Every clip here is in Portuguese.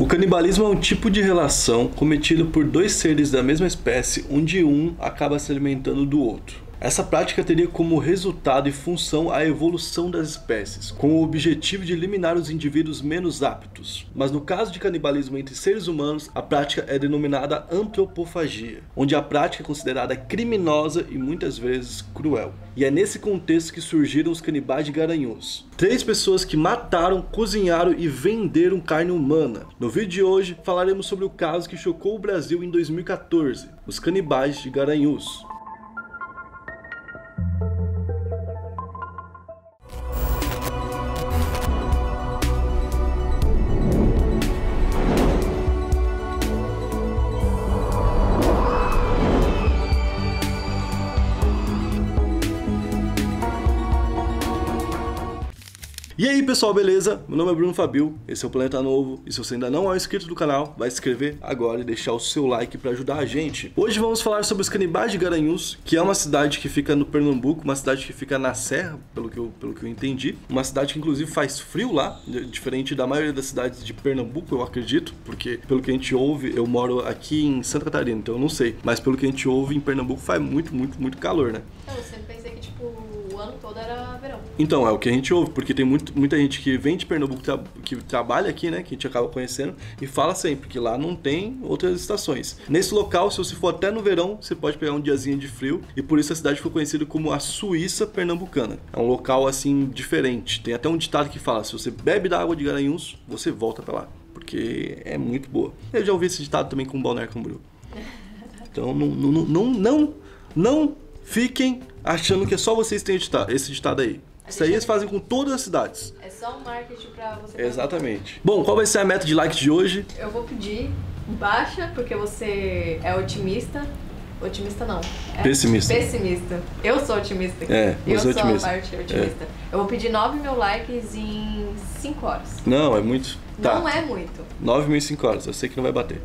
O canibalismo é um tipo de relação cometido por dois seres da mesma espécie, onde um acaba se alimentando do outro. Essa prática teria como resultado e função a evolução das espécies, com o objetivo de eliminar os indivíduos menos aptos. Mas no caso de canibalismo entre seres humanos, a prática é denominada antropofagia, onde a prática é considerada criminosa e muitas vezes cruel. E é nesse contexto que surgiram os canibais de Garanhuns. Três pessoas que mataram, cozinharam e venderam carne humana. No vídeo de hoje falaremos sobre o caso que chocou o Brasil em 2014, os canibais de Garanhuns. E aí pessoal, beleza? Meu nome é Bruno Fabio, esse é o Planeta Novo e se você ainda não é inscrito do canal, vai se inscrever agora e deixar o seu like para ajudar a gente. Hoje vamos falar sobre os canibais de Garanhuns, que é uma cidade que fica no Pernambuco, uma cidade que fica na serra, pelo que eu, pelo que eu entendi. Uma cidade que inclusive faz frio lá, diferente da maioria das cidades de Pernambuco, eu acredito, porque pelo que a gente ouve, eu moro aqui em Santa Catarina, então eu não sei, mas pelo que a gente ouve, em Pernambuco faz muito, muito, muito calor, né? Que tipo, o ano todo era verão. Então, é o que a gente ouve, porque tem muito, muita gente que vem de Pernambuco, que trabalha aqui, né, que a gente acaba conhecendo, e fala sempre que lá não tem outras estações. Nesse local, se você for até no verão, você pode pegar um diazinho de frio, e por isso a cidade ficou conhecida como a Suíça Pernambucana. É um local, assim, diferente. Tem até um ditado que fala, se você bebe da água de Garanhuns, você volta pra lá, porque é muito boa. Eu já ouvi esse ditado também com o Balneário Camboriú. Então, não, não, não, não, não fiquem achando que é só vocês que têm esse ditado aí. Isso aí eles fazem com todas as cidades. É só um marketing pra você. Exatamente. Bom, qual vai ser a meta de likes de hoje? Eu vou pedir baixa, porque você é otimista. Otimista não. É Pessimista. Pessimista. Eu sou otimista. É, Eu você sou é otimista. a parte otimista. Eu vou pedir 9 mil likes em 5 horas. Não, é muito. Tá. Não é muito. 9 mil e 5 horas, eu sei que não vai bater.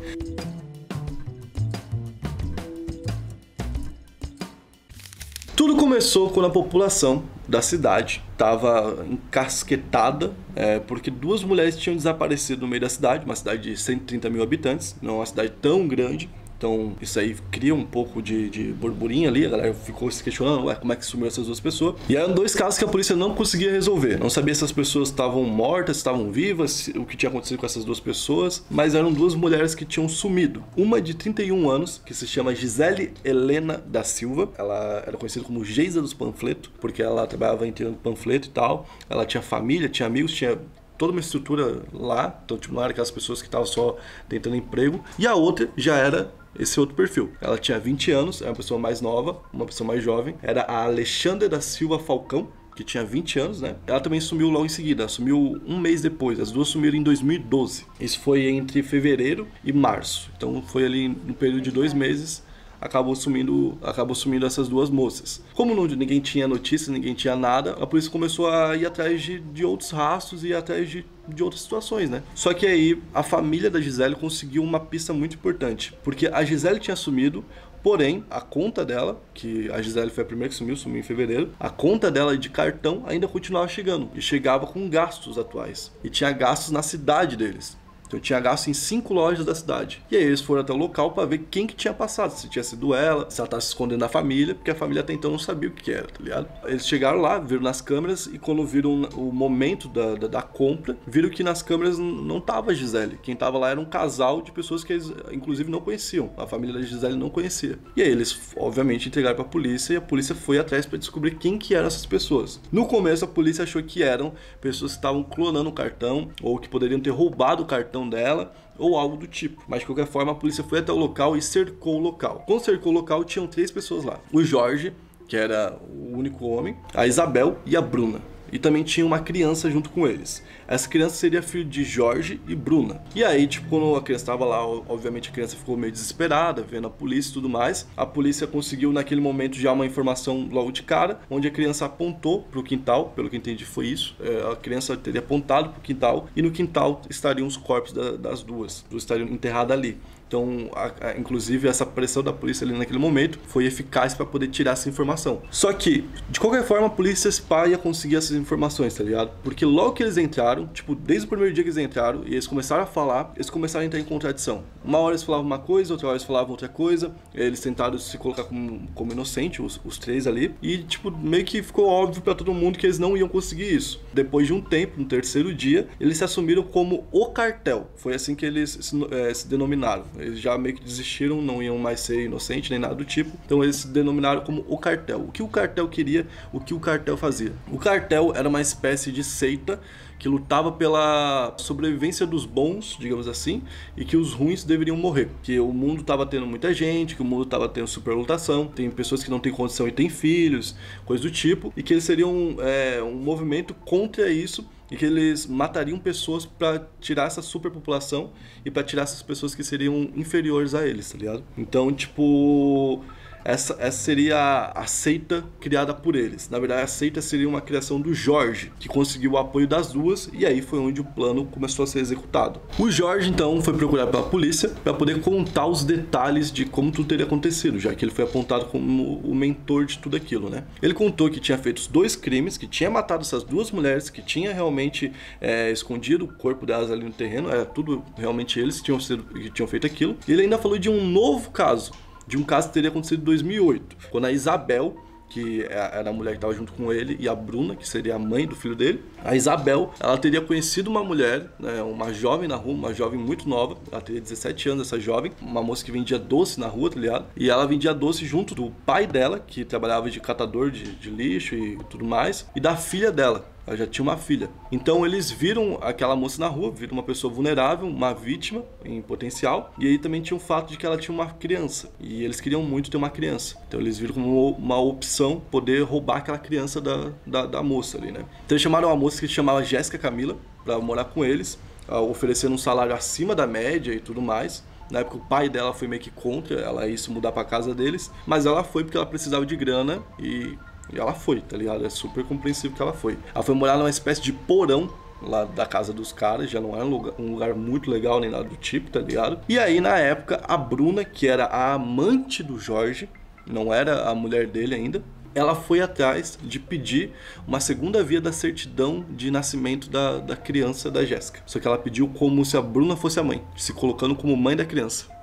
Tudo começou quando a população da cidade estava encasquetada é, porque duas mulheres tinham desaparecido no meio da cidade, uma cidade de 130 mil habitantes, não é uma cidade tão grande. Então isso aí cria um pouco de, de burburinho ali, a galera ficou se questionando, ué, como é que sumiu essas duas pessoas? E eram dois casos que a polícia não conseguia resolver. Não sabia se as pessoas estavam mortas, estavam vivas, o que tinha acontecido com essas duas pessoas, mas eram duas mulheres que tinham sumido. Uma de 31 anos, que se chama Gisele Helena da Silva, ela era conhecida como Geisa dos Panfletos, porque ela trabalhava entregando panfleto e tal. Ela tinha família, tinha amigos, tinha toda uma estrutura lá, então tipo, não era aquelas pessoas que estavam só tentando emprego. E a outra já era esse outro perfil. Ela tinha 20 anos, é uma pessoa mais nova, uma pessoa mais jovem. Era a Alexandra da Silva Falcão, que tinha 20 anos, né? Ela também sumiu logo em seguida, sumiu um mês depois. As duas sumiram em 2012. Isso foi entre fevereiro e março. Então foi ali no período de dois meses acabou sumindo, acabou sumindo essas duas moças. Como não, ninguém tinha notícia, ninguém tinha nada, a polícia começou a ir atrás de, de outros rastros e atrás de, de outras situações, né? Só que aí a família da Gisele conseguiu uma pista muito importante, porque a Gisele tinha sumido, Porém, a conta dela, que a Gisele foi a primeira que sumiu, sumiu em fevereiro, a conta dela de cartão ainda continuava chegando. E chegava com gastos atuais. E tinha gastos na cidade deles. Então tinha gasto em cinco lojas da cidade. E aí eles foram até o local para ver quem que tinha passado, se tinha sido ela, se ela tava se escondendo da família, porque a família até então não sabia o que era, tá ligado? Eles chegaram lá, viram nas câmeras e quando viram o momento da, da, da compra, viram que nas câmeras não tava a Gisele. Quem tava lá era um casal de pessoas que eles inclusive não conheciam. A família da Gisele não conhecia. E aí eles, obviamente, entregaram pra polícia e a polícia foi atrás para descobrir quem que eram essas pessoas. No começo a polícia achou que eram pessoas que estavam clonando o cartão ou que poderiam ter roubado o cartão dela ou algo do tipo. Mas de qualquer forma, a polícia foi até o local e cercou o local. Quando cercou o local, tinham três pessoas lá: o Jorge, que era o único homem, a Isabel e a Bruna. E também tinha uma criança junto com eles. Essa criança seria filho de Jorge e Bruna. E aí, tipo, quando a criança estava lá, obviamente a criança ficou meio desesperada, vendo a polícia e tudo mais. A polícia conseguiu naquele momento já uma informação logo de cara, onde a criança apontou pro quintal, pelo que entendi foi isso. É, a criança teria apontado pro quintal e no quintal estariam os corpos da- das duas, duas estariam enterradas ali. Então, a, a, inclusive, essa pressão da polícia ali naquele momento foi eficaz para poder tirar essa informação. Só que, de qualquer forma, a polícia SPA ia conseguir essas informações, tá ligado? Porque logo que eles entraram, tipo, desde o primeiro dia que eles entraram, e eles começaram a falar, eles começaram a entrar em contradição. Uma hora eles falavam uma coisa, outra hora eles falavam outra coisa, eles tentaram se colocar como, como inocente, os, os três ali, e, tipo, meio que ficou óbvio para todo mundo que eles não iam conseguir isso. Depois de um tempo, no terceiro dia, eles se assumiram como o cartel. Foi assim que eles se, é, se denominaram. Eles já meio que desistiram, não iam mais ser inocentes nem nada do tipo. Então eles se denominaram como o cartel. O que o cartel queria, o que o cartel fazia? O cartel era uma espécie de seita que lutava pela sobrevivência dos bons, digamos assim, e que os ruins deveriam morrer. Que o mundo estava tendo muita gente, que o mundo estava tendo superlotação, tem pessoas que não têm condição e têm filhos, coisa do tipo, e que eles seriam é, um movimento contra isso e que eles matariam pessoas para tirar essa superpopulação e para tirar essas pessoas que seriam inferiores a eles, tá ligado? Então, tipo, essa, essa seria a seita criada por eles. Na verdade, a seita seria uma criação do Jorge, que conseguiu o apoio das duas, e aí foi onde o plano começou a ser executado. O Jorge, então, foi procurado pela polícia para poder contar os detalhes de como tudo teria acontecido, já que ele foi apontado como o mentor de tudo aquilo, né? Ele contou que tinha feito os dois crimes, que tinha matado essas duas mulheres, que tinha realmente é, escondido o corpo delas ali no terreno, era tudo realmente eles que tinham, sido, que tinham feito aquilo. E ele ainda falou de um novo caso, de um caso que teria acontecido em 2008, quando a Isabel, que é, era a mulher que estava junto com ele, e a Bruna, que seria a mãe do filho dele, a Isabel, ela teria conhecido uma mulher, né, uma jovem na rua, uma jovem muito nova, ela teria 17 anos, essa jovem, uma moça que vendia doce na rua, tá ligado? E ela vendia doce junto do pai dela, que trabalhava de catador de, de lixo e tudo mais, e da filha dela, ela já tinha uma filha. Então eles viram aquela moça na rua, viram uma pessoa vulnerável, uma vítima em potencial, e aí também tinha o fato de que ela tinha uma criança, e eles queriam muito ter uma criança. Então eles viram como uma opção poder roubar aquela criança da, da, da moça ali, né? Então eles chamaram uma moça que se chamava Jéssica Camila para morar com eles, oferecendo um salário acima da média e tudo mais. Na época o pai dela foi meio que contra ela ir se mudar para casa deles, mas ela foi porque ela precisava de grana e e ela foi, tá ligado? É super compreensível que ela foi. Ela foi morar numa espécie de porão lá da casa dos caras, já não era um lugar, um lugar, muito legal nem nada do tipo, tá ligado? E aí, na época, a Bruna, que era a amante do Jorge, não era a mulher dele ainda, ela foi atrás de pedir uma segunda via da certidão de nascimento da, da criança da Jéssica. Só que ela pediu como se a Bruna fosse a mãe, se colocando como mãe da criança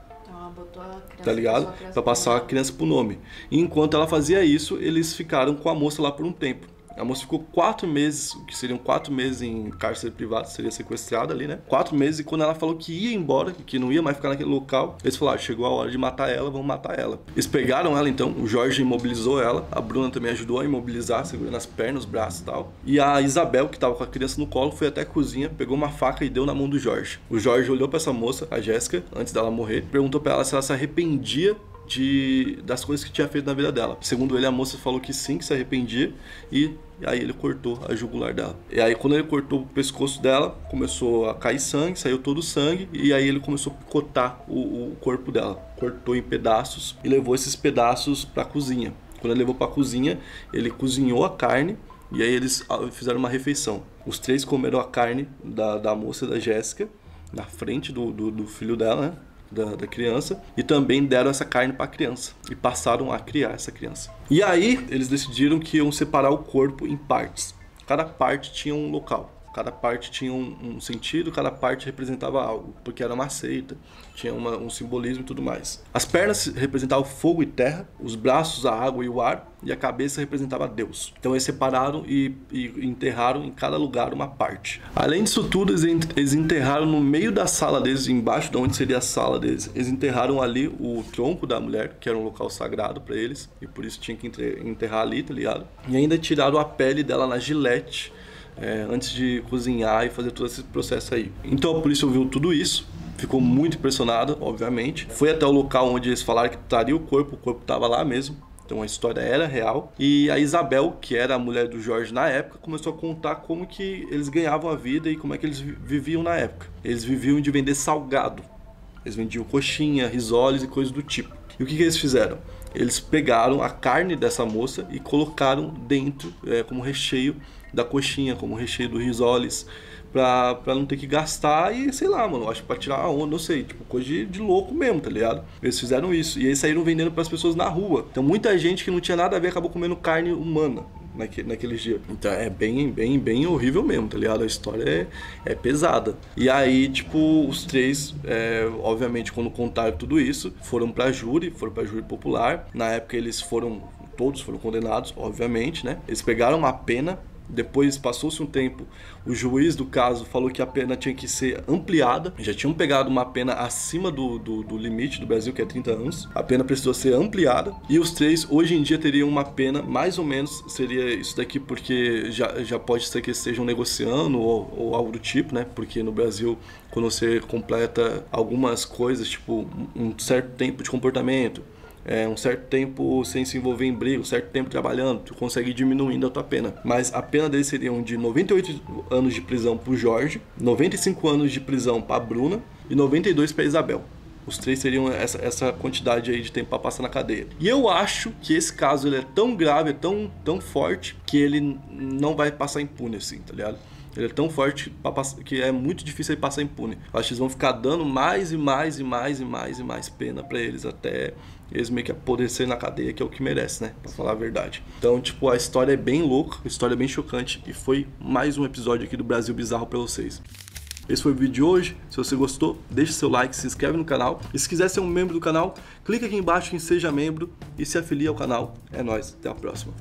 tá ligado? Para passar a criança pro nome. E enquanto ela fazia isso, eles ficaram com a moça lá por um tempo. A moça ficou quatro meses, que seriam quatro meses em cárcere privado, seria sequestrada ali, né? Quatro meses, e quando ela falou que ia embora, que não ia mais ficar naquele local, eles falaram: ah, chegou a hora de matar ela, vamos matar ela. Eles pegaram ela então, o Jorge imobilizou ela, a Bruna também ajudou a imobilizar, segurando as pernas, os braços e tal. E a Isabel, que tava com a criança no colo, foi até a cozinha, pegou uma faca e deu na mão do Jorge. O Jorge olhou para essa moça, a Jéssica, antes dela morrer, perguntou para ela se ela se arrependia de, das coisas que tinha feito na vida dela. Segundo ele, a moça falou que sim, que se arrependia e aí ele cortou a jugular dela. E aí quando ele cortou o pescoço dela, começou a cair sangue, saiu todo o sangue e aí ele começou a picotar o, o corpo dela. Cortou em pedaços e levou esses pedaços para a cozinha. Quando ele levou para a cozinha, ele cozinhou a carne e aí eles ah, fizeram uma refeição. Os três comeram a carne da, da moça da Jéssica na frente do, do, do filho dela, né? Da, da criança e também deram essa carne para a criança e passaram a criar essa criança. E aí eles decidiram que iam separar o corpo em partes. Cada parte tinha um local. Cada parte tinha um, um, sentido, cada parte representava algo, porque era uma seita, tinha uma, um simbolismo e tudo mais. As pernas representavam fogo e terra, os braços a água e o ar, e a cabeça representava Deus. Então eles separaram e, e enterraram em cada lugar uma parte. Além disso tudo, eles enterraram no meio da sala deles, embaixo de onde seria a sala deles, eles enterraram ali o tronco da mulher, que era um local sagrado para eles, e por isso tinha que enterrar ali, tá ligado? E ainda tiraram a pele dela na gilete é, antes de cozinhar e fazer todo esse processo aí. Então a polícia ouviu tudo isso, ficou muito impressionada, obviamente. Foi até o local onde eles falaram que estaria o corpo, o corpo estava lá mesmo. Então a história era real. E a Isabel, que era a mulher do Jorge na época, começou a contar como que eles ganhavam a vida e como é que eles viviam na época. Eles viviam de vender salgado. Eles vendiam coxinha, risoles e coisas do tipo. E o que, que eles fizeram? Eles pegaram a carne dessa moça e colocaram dentro, é, como recheio, da coxinha, como recheio do risoles, pra, pra não ter que gastar e, sei lá, mano, acho que pra tirar a onda, não sei, tipo, coisa de, de louco mesmo, tá ligado? Eles fizeram isso. E eles saíram vendendo pras pessoas na rua. Então muita gente que não tinha nada a ver acabou comendo carne humana. Naquele, naqueles dias. Então é bem, bem, bem horrível mesmo, tá ligado? A história é, é pesada. E aí, tipo, os três, é, obviamente, quando contaram tudo isso, foram pra júri, foram pra júri popular. Na época eles foram todos foram condenados, obviamente, né? Eles pegaram uma pena depois passou-se um tempo, o juiz do caso falou que a pena tinha que ser ampliada. Já tinham pegado uma pena acima do, do, do, limite do Brasil, que é 30 anos. A pena precisou ser ampliada. E os três, hoje em dia, teriam uma pena, mais ou menos, seria isso daqui, porque já, já pode ser que estejam negociando ou, ou algo do tipo, né? Porque no Brasil, quando você completa algumas coisas, tipo um certo tempo de comportamento, é, um certo tempo sem se envolver em briga, um certo tempo trabalhando, tu consegue diminuindo a tua pena. Mas a pena deles seriam de 98 anos de prisão pro Jorge, 95 anos de prisão pra Bruna e 92 pra Isabel. Os três seriam essa, essa quantidade aí de tempo para passar na cadeia. E eu acho que esse caso ele é tão grave, é tão, tão forte, que ele não vai passar impune assim, tá ligado? Ele é tão forte que é muito difícil ele passar impune. Acho que eles vão ficar dando mais e mais e mais e mais e mais pena para eles até eles meio que apodrecerem na cadeia, que é o que merece, né? Pra falar a verdade. Então, tipo, a história é bem louca, a história é bem chocante e foi mais um episódio aqui do Brasil Bizarro para vocês. Esse foi o vídeo de hoje. Se você gostou, deixe seu like, se inscreve no canal. E se quiser ser um membro do canal, clique aqui embaixo em Seja Membro e se afilie ao canal. É nóis, até a próxima.